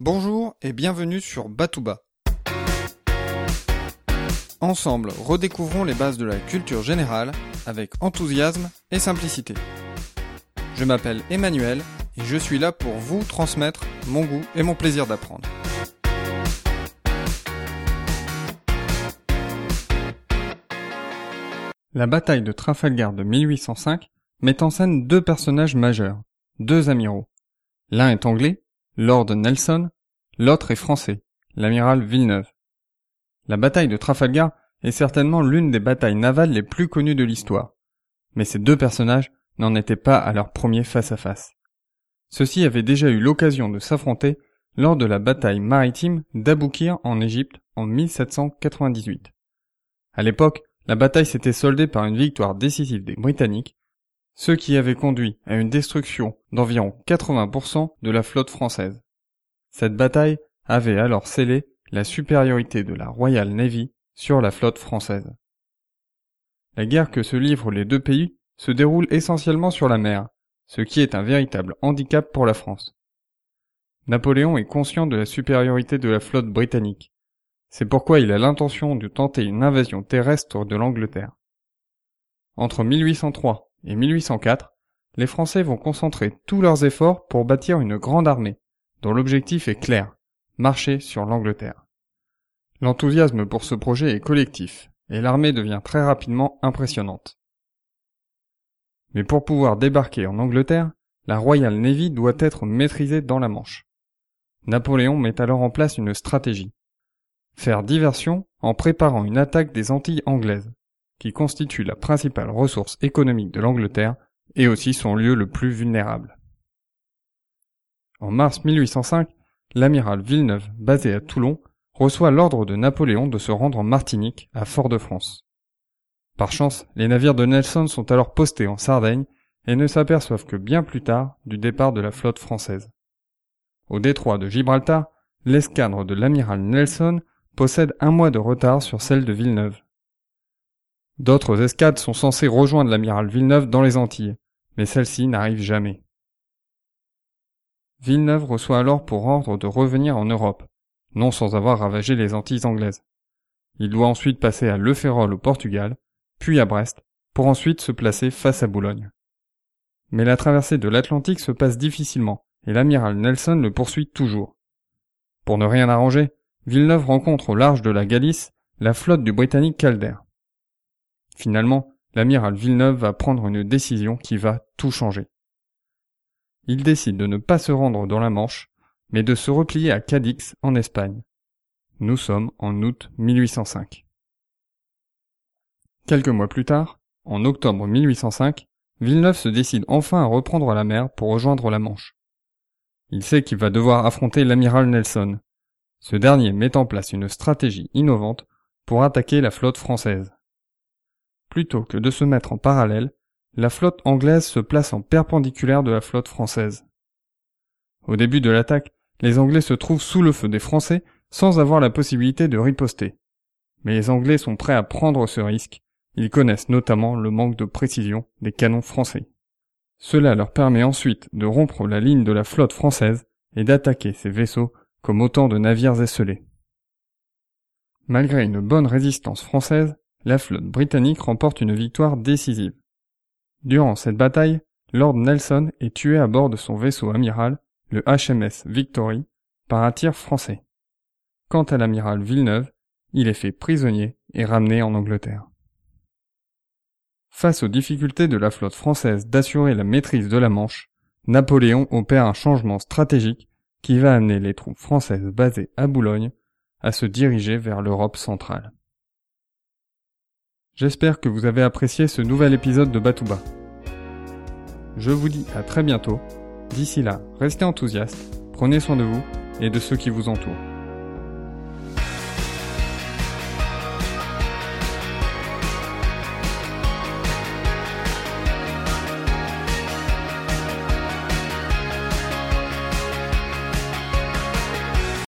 Bonjour et bienvenue sur Batouba. Ensemble, redécouvrons les bases de la culture générale avec enthousiasme et simplicité. Je m'appelle Emmanuel et je suis là pour vous transmettre mon goût et mon plaisir d'apprendre. La bataille de Trafalgar de 1805 met en scène deux personnages majeurs, deux amiraux. L'un est anglais, Lord Nelson, l'autre est français, l'amiral Villeneuve. La bataille de Trafalgar est certainement l'une des batailles navales les plus connues de l'histoire. Mais ces deux personnages n'en étaient pas à leur premier face-à-face. Ceux-ci avaient déjà eu l'occasion de s'affronter lors de la bataille maritime d'Aboukir en Égypte en 1798. À l'époque, la bataille s'était soldée par une victoire décisive des Britanniques, ce qui avait conduit à une destruction d'environ 80% de la flotte française. Cette bataille avait alors scellé la supériorité de la Royal Navy sur la flotte française. La guerre que se livrent les deux pays se déroule essentiellement sur la mer, ce qui est un véritable handicap pour la France. Napoléon est conscient de la supériorité de la flotte britannique. C'est pourquoi il a l'intention de tenter une invasion terrestre de l'Angleterre. Entre 1803 et 1804, les Français vont concentrer tous leurs efforts pour bâtir une grande armée, dont l'objectif est clair, marcher sur l'Angleterre. L'enthousiasme pour ce projet est collectif, et l'armée devient très rapidement impressionnante. Mais pour pouvoir débarquer en Angleterre, la Royal Navy doit être maîtrisée dans la Manche. Napoléon met alors en place une stratégie. Faire diversion en préparant une attaque des Antilles anglaises, qui constituent la principale ressource économique de l'Angleterre et aussi son lieu le plus vulnérable. En mars 1805, l'amiral Villeneuve, basé à Toulon, reçoit l'ordre de Napoléon de se rendre en Martinique, à Fort-de-France. Par chance, les navires de Nelson sont alors postés en Sardaigne et ne s'aperçoivent que bien plus tard du départ de la flotte française. Au détroit de Gibraltar, l'escadre de l'amiral Nelson possède un mois de retard sur celle de Villeneuve. D'autres escadres sont censées rejoindre l'amiral Villeneuve dans les Antilles, mais celle-ci n'arrive jamais. Villeneuve reçoit alors pour ordre de revenir en Europe, non sans avoir ravagé les Antilles anglaises. Il doit ensuite passer à Le Ferrol au Portugal, puis à Brest, pour ensuite se placer face à Boulogne. Mais la traversée de l'Atlantique se passe difficilement, et l'amiral Nelson le poursuit toujours. Pour ne rien arranger, Villeneuve rencontre au large de la Galice la flotte du Britannique Calder. Finalement, l'amiral Villeneuve va prendre une décision qui va tout changer. Il décide de ne pas se rendre dans la Manche, mais de se replier à Cadix en Espagne. Nous sommes en août 1805. Quelques mois plus tard, en octobre 1805, Villeneuve se décide enfin à reprendre la mer pour rejoindre la Manche. Il sait qu'il va devoir affronter l'amiral Nelson. Ce dernier met en place une stratégie innovante pour attaquer la flotte française. Plutôt que de se mettre en parallèle, la flotte anglaise se place en perpendiculaire de la flotte française. Au début de l'attaque, les Anglais se trouvent sous le feu des Français sans avoir la possibilité de riposter. Mais les Anglais sont prêts à prendre ce risque. Ils connaissent notamment le manque de précision des canons français. Cela leur permet ensuite de rompre la ligne de la flotte française et d'attaquer ces vaisseaux comme autant de navires esselés. Malgré une bonne résistance française, la flotte britannique remporte une victoire décisive. Durant cette bataille, Lord Nelson est tué à bord de son vaisseau amiral le HMS Victory, par un tir français. Quant à l'amiral Villeneuve, il est fait prisonnier et ramené en Angleterre. Face aux difficultés de la flotte française d'assurer la maîtrise de la Manche, Napoléon opère un changement stratégique qui va amener les troupes françaises basées à Boulogne à se diriger vers l'Europe centrale. J'espère que vous avez apprécié ce nouvel épisode de Batouba. Je vous dis à très bientôt D'ici là, restez enthousiastes, prenez soin de vous et de ceux qui vous entourent.